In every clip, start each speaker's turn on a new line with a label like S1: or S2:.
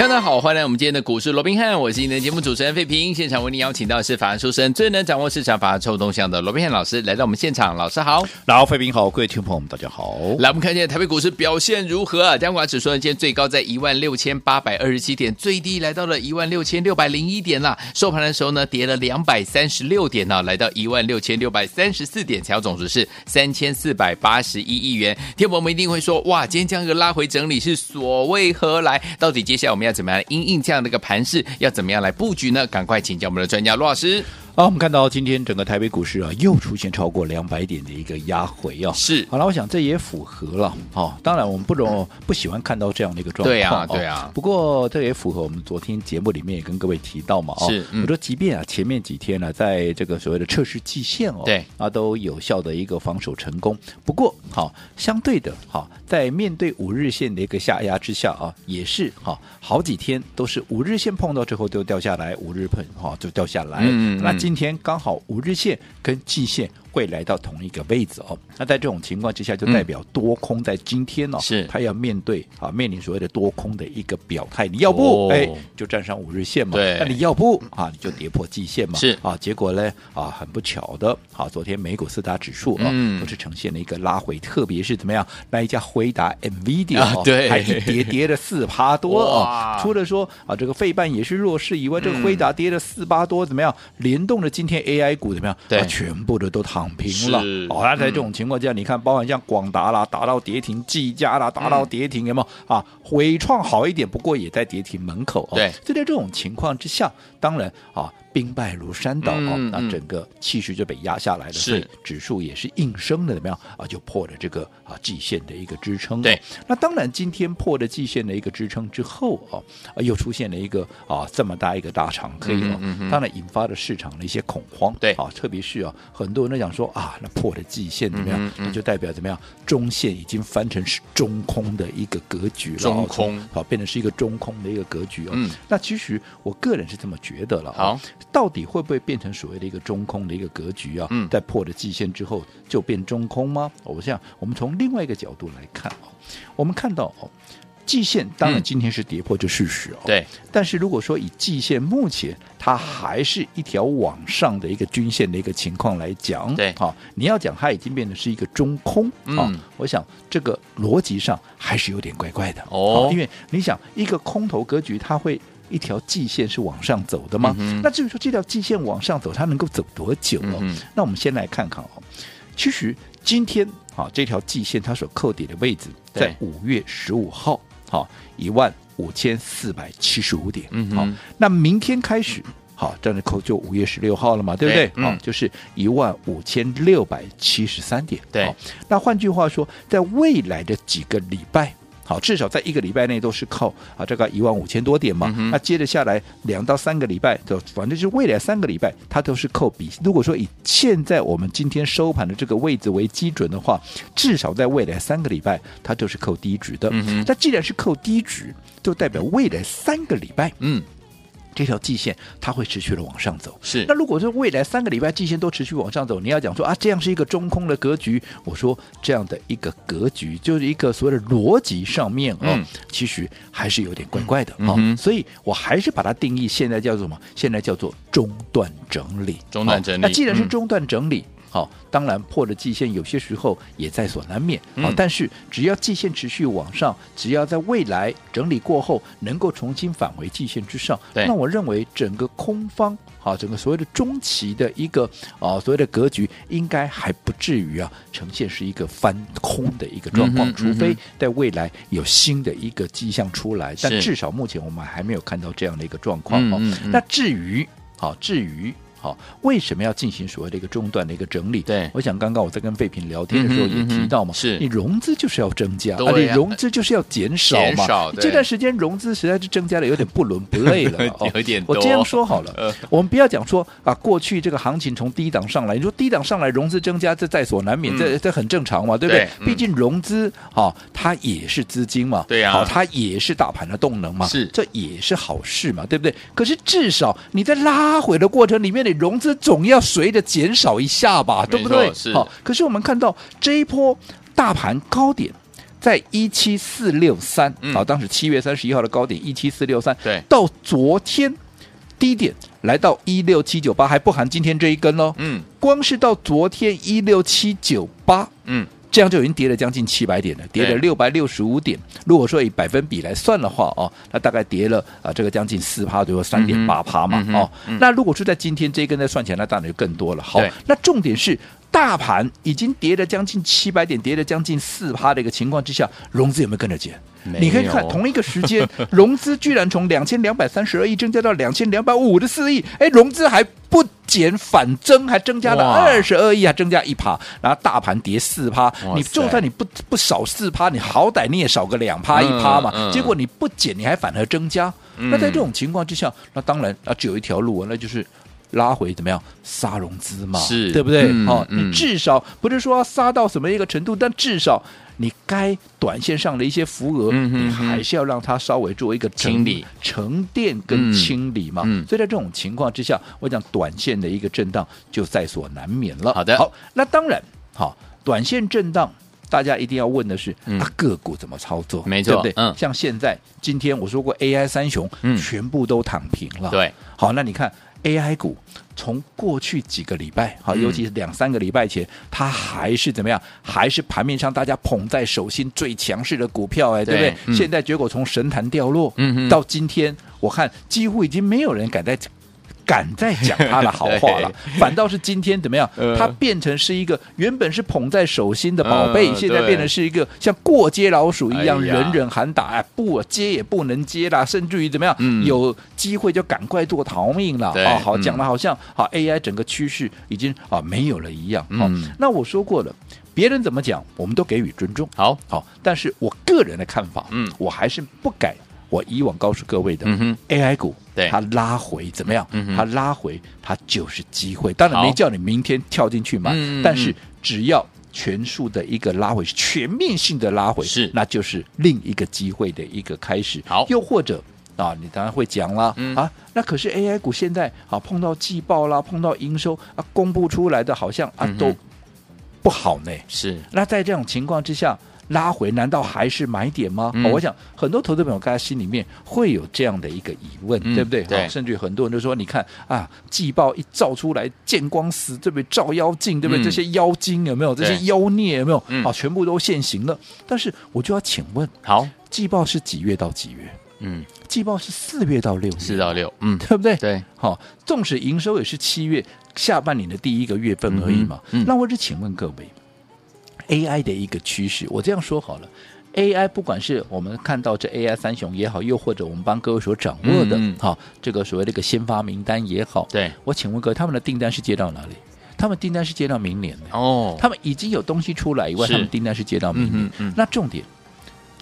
S1: 大家好，欢迎来我们今天的股市罗宾汉，我是今天的节目主持人费平。现场为您邀请到的是法案出身、最能掌握市场法案臭动向的罗宾汉老师来到我们现场。老师好，
S2: 老费平好，各位听众朋友们大家好。
S1: 来，我们看一下台北股市表现如何啊？加权指数呢，今天最高在一万六千八百二十七点，最低来到了一万六千六百零一点啦。收盘的时候呢，跌了两百三十六点呢、啊，来到一万六千六百三十四点，成交总值是三千四百八十一亿元。听众朋友们一定会说，哇，今天这样一个拉回整理是所为何来？到底接下来我们要怎么样因应？这样的一个盘势要怎么样来布局呢？赶快请教我们的专家罗老师。
S2: 好，我们看到今天整个台北股市啊，又出现超过两百点的一个压回啊。
S1: 是，
S2: 好了，我想这也符合了。哦，当然我们不容不喜欢看到这样的一个状况。
S1: 对啊，对啊。
S2: 不过这也符合我们昨天节目里面也跟各位提到嘛。
S1: 是，
S2: 我说即便啊前面几天呢、啊，在这个所谓的测试季线哦，
S1: 对
S2: 啊都有效的一个防守成功。不过好，相对的哈，在面对五日线的一个下压之下啊，也是哈好几天都是五日线碰到之后就掉下来，五日碰哈就掉下来。嗯，嗯。那今今天刚好。五日线跟季线会来到同一个位置哦，那在这种情况之下，就代表多空在今天哦，是。它要面对啊，面临所谓的多空的一个表态。你要不？哎，就站上五日线嘛，
S1: 对，
S2: 那你要不？啊，你就跌破季线嘛，
S1: 是。
S2: 啊，结果呢啊，很不巧的啊，昨天美股四大指数啊，都是呈现了一个拉回，特别是怎么样，那一家辉达 NVIDIA
S1: 对，
S2: 还一跌跌了四趴多啊，除了说啊，这个费半也是弱势以外，这个辉达跌了四八多，怎么样？联动的今天 AI 股怎么样？
S1: 对，
S2: 全部的都躺平了。哦，那在这种情况下，嗯、你看，包含像广达啦，达到跌停；技嘉啦，达到跌停，有没有啊？伟创好一点，不过也在跌停门口。
S1: 对，
S2: 就在这种情况之下，当然啊。兵败如山倒啊！那、嗯、整个气势就被压下来了，所以指数也是应声的怎么样啊？就破了这个啊季线的一个支撑。
S1: 对，
S2: 那当然今天破了季线的一个支撑之后啊，又出现了一个啊这么大一个大长黑啊，嗯嗯、当然引发了市场的一些恐慌。
S1: 对
S2: 啊，特别是啊，很多人都讲说啊，那破了季线怎么样？那、就代表怎么样？中线已经翻成是中空的一个格局了，
S1: 中空
S2: 好，变成是一个中空的一个格局哦。
S1: 嗯，
S2: 那其实我个人是这么觉得了。
S1: 好。
S2: 到底会不会变成所谓的一个中空的一个格局啊？嗯，在破了季线之后就变中空吗？我想我们从另外一个角度来看哦，我们看到哦，季线当然今天是跌破这事实哦。
S1: 对，
S2: 但是如果说以季线目前它还是一条往上的一个均线的一个情况来讲，
S1: 对，
S2: 好，你要讲它已经变得是一个中空啊，我想这个逻辑上还是有点怪怪的哦，因为你想一个空头格局它会。一条季线是往上走的吗？嗯、那至于说这条季线往上走，它能够走多久哦？嗯、那我们先来看看哦。其实今天啊，这条季线它所扣底的位置在五月十五号，好一万五千四百七十五点。嗯好，那明天开始，好这样的扣就五月十六号了嘛，对不对？好、嗯，就是一万五千六百七十三点。
S1: 对，
S2: 那换句话说，在未来的几个礼拜。好，至少在一个礼拜内都是靠啊，这个一万五千多点嘛。嗯、那接着下来两到三个礼拜，就反正就是未来三个礼拜，它都是扣比。如果说以现在我们今天收盘的这个位置为基准的话，至少在未来三个礼拜，它都是扣低值的。嗯、那既然是扣低值，就代表未来三个礼拜，嗯。这条季线它会持续的往上走，
S1: 是。
S2: 那如果说未来三个礼拜季线都持续往上走，你要讲说啊，这样是一个中空的格局。我说这样的一个格局，就是一个所谓的逻辑上面啊、其实还是有点怪怪的啊。所以我还是把它定义，现在叫做什么？现在叫做中段整理。
S1: 中段整理。
S2: 哦、那既然是中段整理。嗯好，当然破了季线，有些时候也在所难免。好、嗯，但是只要季线持续往上，只要在未来整理过后能够重新返回季线之上，那我认为整个空方，好，整个所谓的中期的一个啊，所谓的格局，应该还不至于啊呈现是一个翻空的一个状况，嗯、除非在未来有新的一个迹象出来。但至少目前我们还没有看到这样的一个状况。嗯嗯嗯，那至于好，至于。好，为什么要进行所谓的一个中断的一个整理？
S1: 对，
S2: 我想刚刚我在跟费品聊天的时候也提到嘛，
S1: 是。
S2: 你融资就是要增加，
S1: 啊、
S2: 你融资就是要减少嘛。少这段时间融资实在是增加的有点不伦不类了，
S1: 有点
S2: 多。我这样说好了，呃、我们不要讲说啊，过去这个行情从低档上来，你说低档上来融资增加，这在所难免，嗯、这这很正常嘛，对不对？对嗯、毕竟融资啊，它也是资金嘛，
S1: 对呀、
S2: 啊，好，它也是大盘的动能嘛，
S1: 是，
S2: 这也是好事嘛，对不对？可是至少你在拉回的过程里面，你融资总要随着减少一下吧，对不对？
S1: 是。
S2: 好，可是我们看到这一波大盘高点在一七四六三，啊，当时七月三十一号的高点一七四六三，
S1: 对，
S2: 到昨天低点来到一六七九八，还不含今天这一根哦，
S1: 嗯，
S2: 光是到昨天一六七九八，嗯。这样就已经跌了将近七百点了，跌了六百六十五点。如果说以百分比来算的话哦，那大概跌了啊、呃，这个将近四趴，就三点八趴嘛、嗯、哦、嗯。那如果是在今天这一根再算起来，那当然就更多了。好，那重点是大盘已经跌了将近七百点，跌了将近四趴的一个情况之下，融资有没有跟着减？你可以看同一个时间，融资居然从两千两百三十二亿增加到两千两百五十四亿，哎，融资还不减反增，还增加了二十二亿，还增加一趴，然后大盘跌四趴，你就算你不不少四趴，你好歹你也少个两趴一趴嘛，结果你不减，你还反而增加，那在这种情况之下，那当然啊，只有一条路啊，那就是拉回怎么样杀融资嘛，
S1: 是
S2: 对不对？哦，你至少不是说杀到什么一个程度，但至少。你该短线上的一些浮额，嗯，你还是要让它稍微做一个
S1: 清理、
S2: 沉淀跟清理嘛。
S1: 嗯，
S2: 所以在这种情况之下，我讲短线的一个震荡就在所难免了。
S1: 好的，
S2: 好，那当然，好，短线震荡，大家一定要问的是，嗯、啊，个股怎么操作？
S1: 没错，
S2: 对不对？
S1: 嗯，
S2: 像现在今天我说过，AI 三雄，嗯，全部都躺平了。
S1: 对，
S2: 好，那你看。AI 股从过去几个礼拜，好，尤其是两三个礼拜前，它还是怎么样？还是盘面上大家捧在手心最强势的股票，哎，对不对？嗯、现在结果从神坛掉落，嗯，到今天，我看几乎已经没有人敢在。敢再讲他的好话了，反倒是今天怎么样？他变成是一个原本是捧在手心的宝贝，现在变成是一个像过街老鼠一样，人人喊打，哎，不接也不能接啦，甚至于怎么样？有机会就赶快做逃命了啊！好，讲的好像好 AI 整个趋势已经啊没有了一样。嗯，那我说过了，别人怎么讲，我们都给予尊重。好好，但是我个人的看法，嗯，我还是不改。我以往告诉各位的，AI 股，对它拉回怎么样？它拉回，它就是机会。当然没叫你明天跳进去买，但是只要全数的一个拉回，是全面性的拉回，是那就是另一个机会的一个开始。好，又或者啊，你当然会讲了啊，那可是 AI 股现在啊碰到季报啦，碰到营收啊公布出来的好像啊都不好呢。是，那在这种情况之下。拉回难道还是买点吗？嗯哦、我想很多投资朋友大家心里面会有这样的一个疑问，嗯、对不对？对、哦，甚至很多人都说，你看啊，季报一照出来，见光死，对不对？照妖镜，对不对？嗯、这些妖精有没有？这些妖孽有没有？啊、嗯哦，全部都现形了。但是我就要请问，好，季报是几月到几月？嗯，季报是四月到六月，
S1: 四到六，嗯，
S2: 对不对？
S1: 对，
S2: 好、哦，纵使营收也是七月下半年的第一个月份而已嘛。嗯嗯、那我就请问各位。AI 的一个趋势，我这样说好了，AI 不管是我们看到这 AI 三雄也好，又或者我们帮各位所掌握的，嗯嗯。好，这个所谓的一个先发名单也好，
S1: 对，
S2: 我请问各位，他们的订单是接到哪里？他们订单是接到明年的。
S1: 哦，
S2: 他们已经有东西出来以外，他们订单是接到明年。那重点，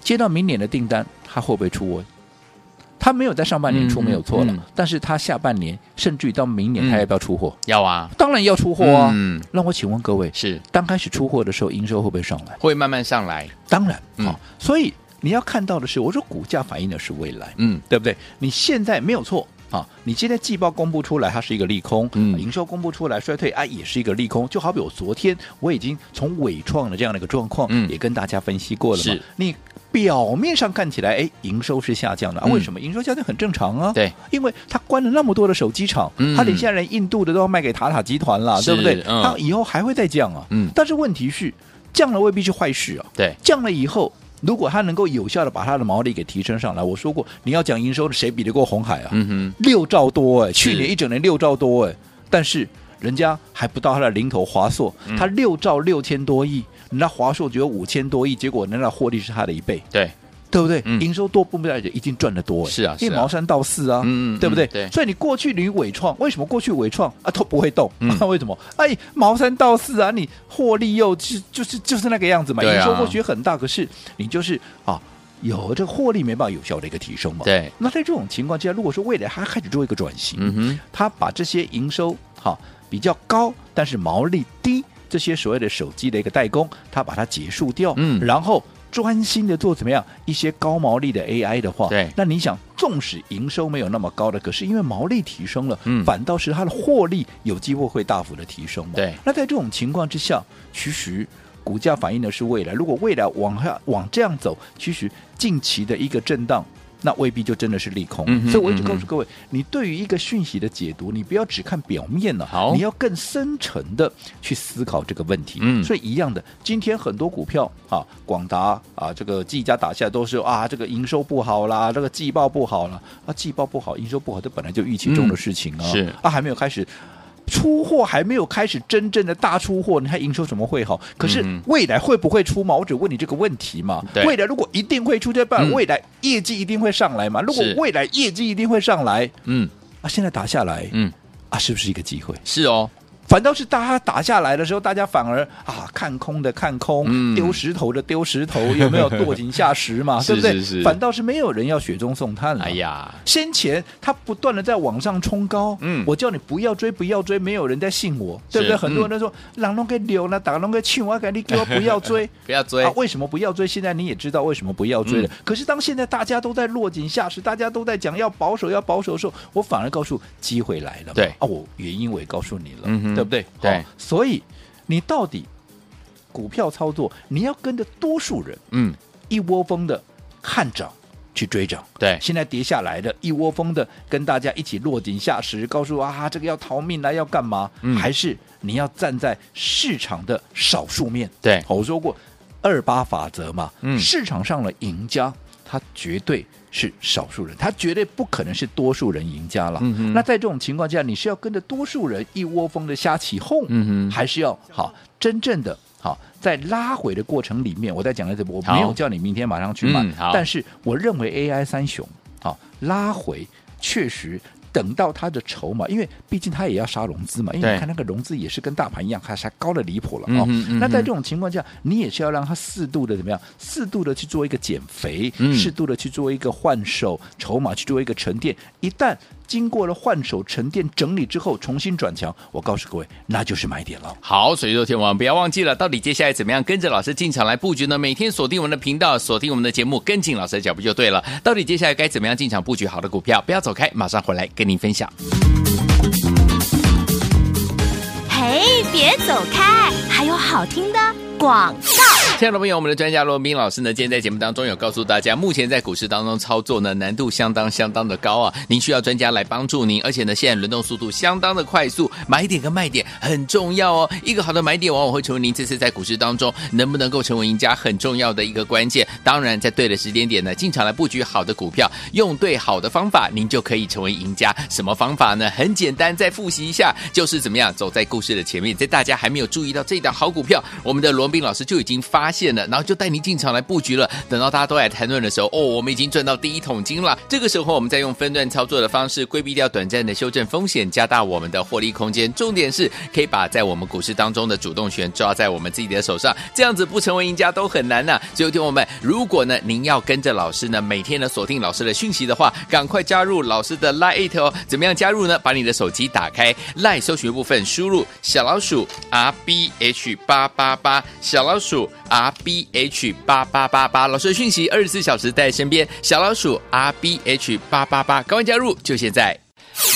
S2: 接到明年的订单，他会不会出货？他没有在上半年出没有错了，但是他下半年甚至于到明年，他要不要出货？
S1: 要啊，
S2: 当然要出货啊。嗯，那我请问各位，
S1: 是
S2: 刚开始出货的时候，营收会不会上来？
S1: 会慢慢上来。
S2: 当然，好、嗯，所以你要看到的是，我说股价反映的是未来，嗯，对不对？你现在没有错啊，你今天季报公布出来，它是一个利空，嗯，营收公布出来衰退啊，也是一个利空。就好比我昨天我已经从伟创的这样的一个状况，嗯，也跟大家分析过了嘛，你。表面上看起来，哎，营收是下降的，啊、为什么？营收下降很正常啊。
S1: 对，
S2: 因为他关了那么多的手机厂，嗯、他连现在连印度的都要卖给塔塔集团了，对不对？他、嗯、以后还会再降啊。嗯。但是问题是，降了未必是坏事啊。
S1: 对。
S2: 降了以后，如果他能够有效的把他的毛利给提升上来，我说过，你要讲营收，谁比得过红海啊？嗯哼。六兆多哎，去年一整年六兆多哎，但是人家还不到他的零头华硕，他六兆六千多亿。那华硕只有五千多亿，结果人家获利是他的一倍。
S1: 对，
S2: 对不对？
S1: 嗯
S2: 营收多不代表一定赚得多，
S1: 是啊，
S2: 因为毛三到四啊，
S1: 嗯，
S2: 对不对？
S1: 对，
S2: 所以你过去你伟创为什么过去伟创啊都不会动？
S1: 嗯
S2: 啊 为什么？哎，毛三到四啊，你获利又就就是就是那个样子嘛，营收或许很大，可是你就是啊。有这个获利没办法有效的一个提升嘛？
S1: 对。
S2: 那在这种情况之下，如果说未来它开始做一个转型，
S1: 嗯哼，
S2: 它把这些营收哈比较高，但是毛利低这些所谓的手机的一个代工，它把它结束掉，
S1: 嗯，
S2: 然后专心的做怎么样一些高毛利的 AI 的话，
S1: 对。
S2: 那你想，纵使营收没有那么高的，可是因为毛利提升了，
S1: 嗯，
S2: 反倒是它的获利有机会会大幅的提升嘛？
S1: 对。
S2: 那在这种情况之下，其实。股价反映的是未来，如果未来往下往这样走，其实近期的一个震荡，那未必就真的是利空。
S1: 嗯、
S2: 所以我一直告诉各位，你对于一个讯息的解读，你不要只看表面了，
S1: 好，
S2: 你要更深层的去思考这个问题。
S1: 嗯，
S2: 所以一样的，今天很多股票啊，广达啊，这个技嘉打下来都是啊，这个营收不好啦，这个季报不好了啊，季报不好，营收不好，这本来就预期中的事情啊，
S1: 嗯、是
S2: 啊，还没有开始。出货还没有开始真正的大出货，你看营收怎么会好？可是未来会不会出嘛？我只问你这个问题嘛。未来如果一定会出，这半未来业绩一定会上来嘛？如果未来业绩一定会上来，
S1: 嗯，
S2: 啊，现在打下来，
S1: 嗯，
S2: 啊，是不是一个机会？
S1: 是哦。
S2: 反倒是大家打下来的时候，大家反而啊看空的看空，嗯、丢石头的丢石头，有没有落井下石嘛？对不对？
S1: 是是是
S2: 反倒是没有人要雪中送炭了。
S1: 哎呀，
S2: 先前他不断的在往上冲高，嗯，我叫你不要追，不要追，没有人在信我，对不对？很多人都说，让龙给留了，打龙给去，我赶紧给我不要追，
S1: 不要追
S2: 啊！为什么不要追？现在你也知道为什么不要追了。嗯、可是当现在大家都在落井下石，大家都在讲要保守，要保守的时候，我反而告诉机会来了。
S1: 对
S2: 啊，我原因我也告诉你了，
S1: 嗯、
S2: 对不对？
S1: 对。
S2: 所以，你到底股票操作，你要跟着多数人，
S1: 嗯，
S2: 一窝蜂的看涨去追涨。
S1: 对，
S2: 现在跌下来的，一窝蜂的跟大家一起落井下石，告诉啊，这个要逃命来要干嘛？
S1: 嗯，
S2: 还是你要站在市场的少数面？
S1: 对，
S2: 我说过二八法则嘛，
S1: 嗯，
S2: 市场上的赢家，他绝对是少数人，他绝对不可能是多数人赢家了。
S1: 嗯、
S2: 那在这种情况下，你是要跟着多数人一窝蜂的瞎起哄，
S1: 嗯、
S2: 还是要好真正的好在拉回的过程里面？我在讲的这，我没有叫你明天马上去买，
S1: 嗯、
S2: 但是我认为 AI 三雄好拉回确实。等到他的筹码，因为毕竟他也要杀融资嘛，因为你看那个融资也是跟大盘一样，还是高的离谱了哦。
S1: 嗯嗯、
S2: 那在这种情况下，你也是要让它适度的怎么样？适度的去做一个减肥，
S1: 嗯、
S2: 适度的去做一个换手筹码，去做一个沉淀。一旦经过了换手沉淀整理之后，重新转强，我告诉各位，那就是买点了。
S1: 好，所以说天王不要忘记了，到底接下来怎么样跟着老师进场来布局呢？每天锁定我们的频道，锁定我们的节目，跟紧老师的脚步就对了。到底接下来该怎么样进场布局好的股票？不要走开，马上回来跟您分享。
S3: 嘿，别走开，还有好听的广告。
S1: 亲爱的朋友，我们的专家罗斌老师呢，今天在节目当中有告诉大家，目前在股市当中操作呢，难度相当相当的高啊，您需要专家来帮助您，而且呢，现在轮动速度相当的快速，买点跟卖点很重要哦。一个好的买点往往会成为您这次在股市当中能不能够成为赢家很重要的一个关键。当然，在对的时间点呢，进场来布局好的股票，用对好的方法，您就可以成为赢家。什么方法呢？很简单，再复习一下，就是怎么样走在故事的前面，在大家还没有注意到这一档好股票，我们的罗斌老师就已经发。现了，然后就带您进场来布局了。等到大家都来谈论的时候，哦，我们已经赚到第一桶金了。这个时候，我们再用分段操作的方式，规避掉短暂的修正风险，加大我们的获利空间。重点是可以把在我们股市当中的主动权抓在我们自己的手上，这样子不成为赢家都很难呐、啊。所以，听我们，如果呢您要跟着老师呢，每天呢锁定老师的讯息的话，赶快加入老师的 Line 哦。怎么样加入呢？把你的手机打开 Line 搜寻部分，输入小老鼠 R B H 八八八，小老鼠。R B H 八八八八，老师的讯息二十四小时在身边。小老鼠 R B H 八八八，赶快加入，就现在。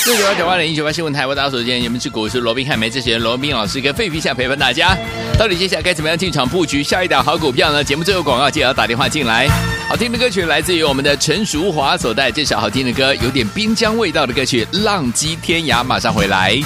S1: 六九八九八零一九八新闻台，我大家所见，你们是股市罗宾汉梅之前罗宾老师跟费皮夏陪伴大家。到底接下来该怎么样进场布局下一档好股票呢？节目最后广告记得要打电话进来。好听的歌曲来自于我们的陈淑华所带这首好听的歌，有点滨江味道的歌曲《浪迹天涯》，马上回
S4: 来。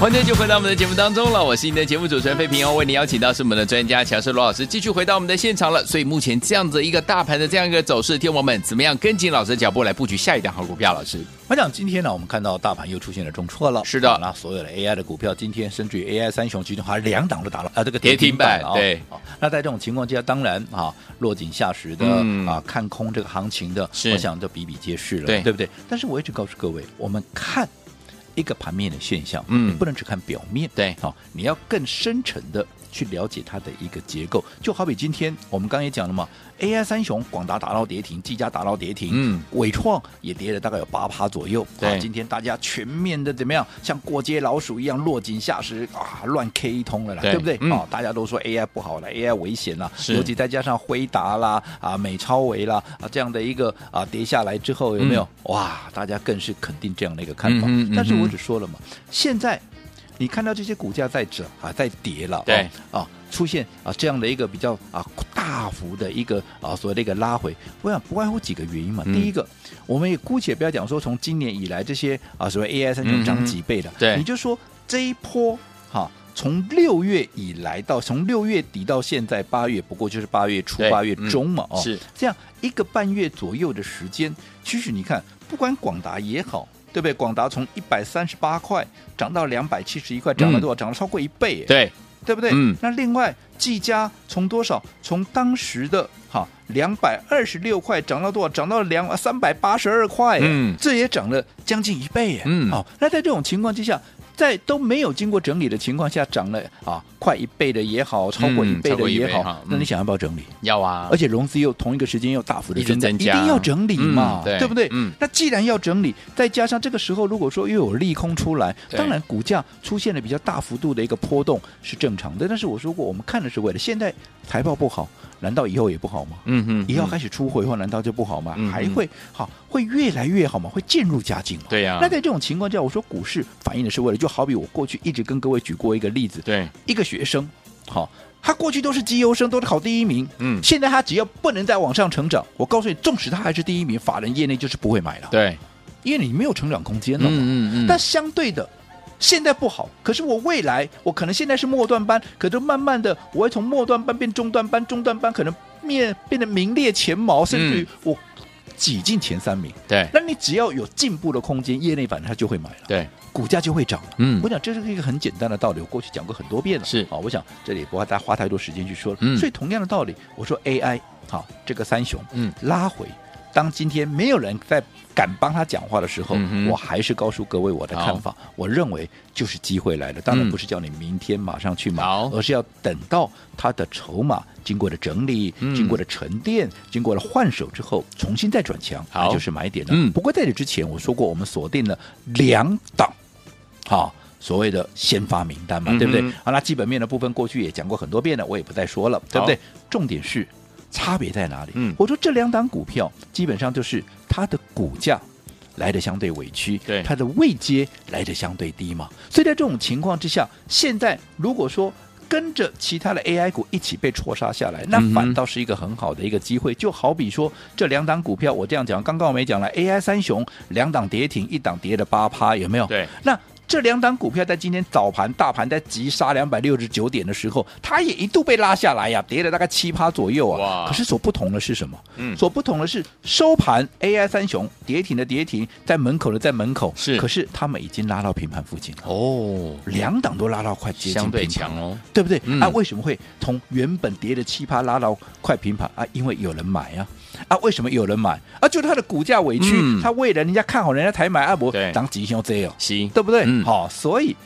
S1: 欢迎继续回到我们的节目当中了，我是你的节目主持人费平哦，为你邀请到是我们的专家乔世罗老师，继续回到我们的现场了。所以目前这样子一个大盘的这样一个走势，听我们怎么样跟紧老师的脚步来布局下一档好股票？老师，
S2: 我想今天呢，我们看到大盘又出现了重挫了，
S1: 是的，
S2: 那所有的 AI 的股票今天甚至于 AI 三雄，其中还两档都打了啊，这个
S1: 跌停板，对，
S2: 那在这种情况之下，当然啊，落井下石的、嗯、啊，看空这个行情的，我想就比比皆是了，对，对不对？但是我一直告诉各位，我们看。一个盘面的现象，嗯，你不能只看表面，
S1: 对，
S2: 好，你要更深层的去了解它的一个结构。就好比今天我们刚刚也讲了嘛。AI 三雄，广达打到跌停，技嘉打到跌停，嗯，伟创也跌了大概有八趴左右。对、啊，今天大家全面的怎么样？像过街老鼠一样落井下石啊，乱 K 一通了啦，对，对不对？嗯、啊，大家都说 AI 不好了，AI 危险了，尤其再加上辉达啦啊、美超维啦啊这样的一个啊跌下来之后，有没有、嗯、哇？大家更是肯定这样的一个看法。嗯、但是我只说了嘛，现在你看到这些股价在涨啊，在跌了，
S1: 对。
S2: 啊。出现啊这样的一个比较啊大幅的一个啊所谓的一个拉回，我想不外乎几个原因嘛。嗯、第一个，我们也姑且不要讲说从今年以来这些啊所谓 AI 三雄涨几倍的，
S1: 对、嗯，
S2: 你就说这一波哈，从、啊、六月以来到从六月底到现在八月，不过就是八月初八月中嘛，哦，是。这样一个半月左右的时间，其实你看，不管广达也好，对不对？广达从一百三十八块涨到两百七十一块，涨了多少？涨了超过一倍，
S1: 对。
S2: 对不对？嗯。那另外，技嘉从多少？从当时的哈两百二十六块涨到多少？涨到两三百八十二块。嗯。这也涨了将近一倍。嗯。好，那在这种情况之下。在都没有经过整理的情况下，涨了啊，快一倍的也好，超过一倍的也好，嗯、那你想要不要整理？
S1: 要啊！
S2: 而且融资又同一个时间又大幅的增加，一定要整理嘛，嗯、对，对不对？嗯。那既然要整理，再加上这个时候如果说又有利空出来，当然股价出现了比较大幅度的一个波动是正常的。但是我说过，我们看的是为了现在财报不好。难道以后也不好吗？嗯哼，以后开始出货以后，难道就不好吗？嗯、还会好，会越来越好吗？会渐入佳境吗？
S1: 对呀、啊。
S2: 那在这种情况下，我说股市反映的是为了，就好比我过去一直跟各位举过一个例子，
S1: 对，
S2: 一个学生，好，他过去都是绩优生，都是考第一名，嗯，现在他只要不能再往上成长，我告诉你，纵使他还是第一名，法人业内就是不会买了，
S1: 对，
S2: 因为你没有成长空间了嘛，嗯嗯嗯。但相对的。现在不好，可是我未来我可能现在是末段班，可是慢慢的我会从末段班变中段班，中段班可能面变得名列前茅，甚至于我挤进前三名。
S1: 对，
S2: 那你只要有进步的空间，业内反正他就会买了，
S1: 对，股
S2: 价就会涨了。嗯，我想这是一个很简单的道理，我过去讲过很多遍了。是啊，我想这里不要大家花太多时间去说了。嗯，所以同样的道理，我说 AI 好，这个三雄嗯拉回。当今天没有人在敢帮他讲话的时候，嗯、我还是告诉各位我的看法。我认为就是机会来了，当然不是叫你明天马上去买，嗯、而是要等到他的筹码经过了整理、嗯、经过了沉淀、经过了换手之后，重新再转强，那就是买点了。嗯、不过在这之前，我说过我们锁定了两档，好所谓的先发名单嘛，嗯、对不对？好，那基本面的部分过去也讲过很多遍了，我也不再说了，对不对？重点是。差别在哪里？嗯，我说这两档股票基本上就是它的股价来的相对委屈，
S1: 对，
S2: 它的位阶来的相对低嘛。所以在这种情况之下，现在如果说跟着其他的 AI 股一起被错杀下来，那反倒是一个很好的一个机会。嗯、就好比说这两档股票，我这样讲，刚刚我没讲了，AI 三雄两档跌停，一档跌了八趴，有没有？
S1: 对，
S2: 那。这两档股票在今天早盘大盘在急杀两百六十九点的时候，它也一度被拉下来呀，跌了大概七趴左右啊。哇可是所不同的是什么？嗯，所不同的是收盘 AI 三雄跌停的跌停，在门口的在门口。是，可是他们已经拉到平盘附近了。哦，两档都拉到快接近相对强哦，对不对？嗯、啊，为什么会从原本跌的七趴拉到快平盘啊？因为有人买啊。啊，为什么有人买？啊，就是他的股价委屈，嗯、他为了人家看好，人家才买。阿伯当吉凶这样，
S1: 行，
S2: 对不对？嗯、好，所以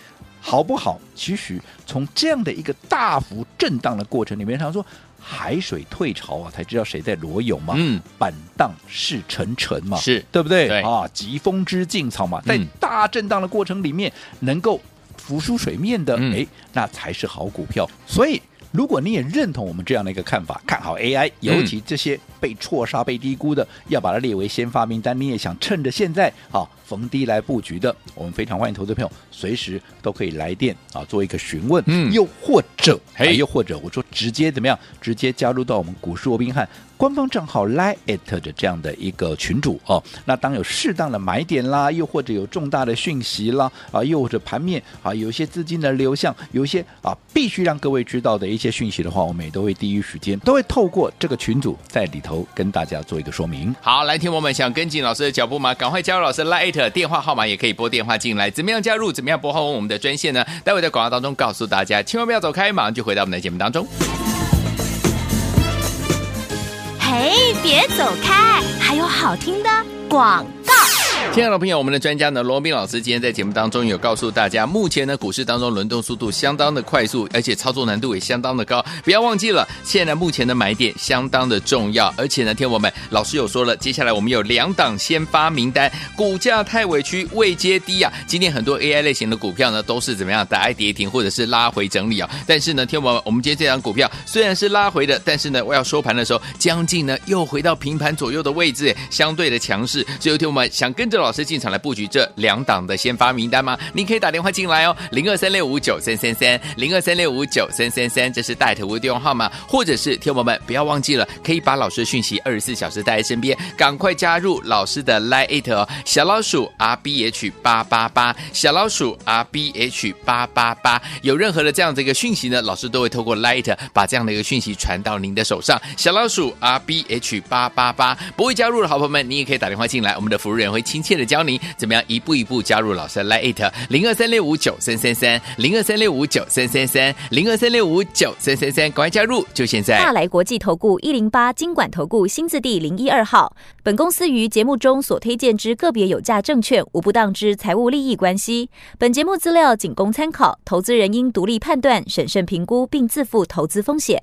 S2: 好不好？其实从这样的一个大幅震荡的过程里面，常说海水退潮啊，才知道谁在裸泳嘛。嗯，板荡是沉沉嘛，
S1: 是
S2: 对不对？
S1: 对
S2: 啊，疾风知劲草嘛，在大震荡的过程里面，能够浮出水面的，哎、嗯，那才是好股票。所以。如果你也认同我们这样的一个看法，看好 AI，尤其这些被错杀、被低估的，要把它列为先发名单。你也想趁着现在啊逢低来布局的，我们非常欢迎投资朋友随时都可以来电啊，做一个询问，嗯，又或者，哎，又或者，我说直接怎么样，直接加入到我们股市罗宾汉。官方账号 Line@ 的这样的一个群主哦，那当有适当的买点啦，又或者有重大的讯息啦，啊，又或者盘面啊，有一些资金的流向，有一些啊必须让各位知道的一些讯息的话，我们也都会第一时间都会透过这个群组在里头跟大家做一个说明。
S1: 好，来听我们想跟进老师的脚步吗？赶快加入老师 Line@ 电话号码也可以拨电话进来。怎么样加入？怎么样拨号我们的专线呢？待会在广告当中告诉大家，千万不要走开，马上就回到我们的节目当中。
S3: 嘿，别走开，还有好听的广告。
S1: 亲爱的朋友，我们的专家呢，罗宾老师今天在节目当中有告诉大家，目前呢股市当中轮动速度相当的快速，而且操作难度也相当的高。不要忘记了，现在目前的买点相当的重要，而且呢，听我们老师有说了，接下来我们有两档先发名单，股价太委屈，未接低啊。今天很多 AI 类型的股票呢都是怎么样，打一跌停或者是拉回整理啊。但是呢，听我们，我们今天这档股票虽然是拉回的，但是呢，我要收盘的时候，将近呢又回到平盘左右的位置，相对的强势。所以听我们想跟着。老师进场来布局这两档的先发名单吗？您可以打电话进来哦，零二三六五九三三三，零二三六五九三三三，这是带头的电话号码，或者是听友们不要忘记了，可以把老师的讯息二十四小时带在身边，赶快加入老师的 Line 哦，小老鼠 R B H 八八八，小老鼠 R B H 八八八，有任何的这样的一个讯息呢，老师都会透过 Line 把这样的一个讯息传到您的手上，小老鼠 R B H 八八八，不会加入的好朋友们，你也可以打电话进来，我们的服务人员会亲切。的教你怎么样一步一步加入老师的 Lite 零二三六五九三三三零二三六五九三三三零二三六五九三三三，赶快加入，就现在！
S3: 大来国际投顾一零八金管投顾新字第零一二号。本公司于节目中所推荐之个别有价证券，无不当之财务利益关系。本节目资料仅供参考，投资人应独立判断、审慎评估，并自负投资风险。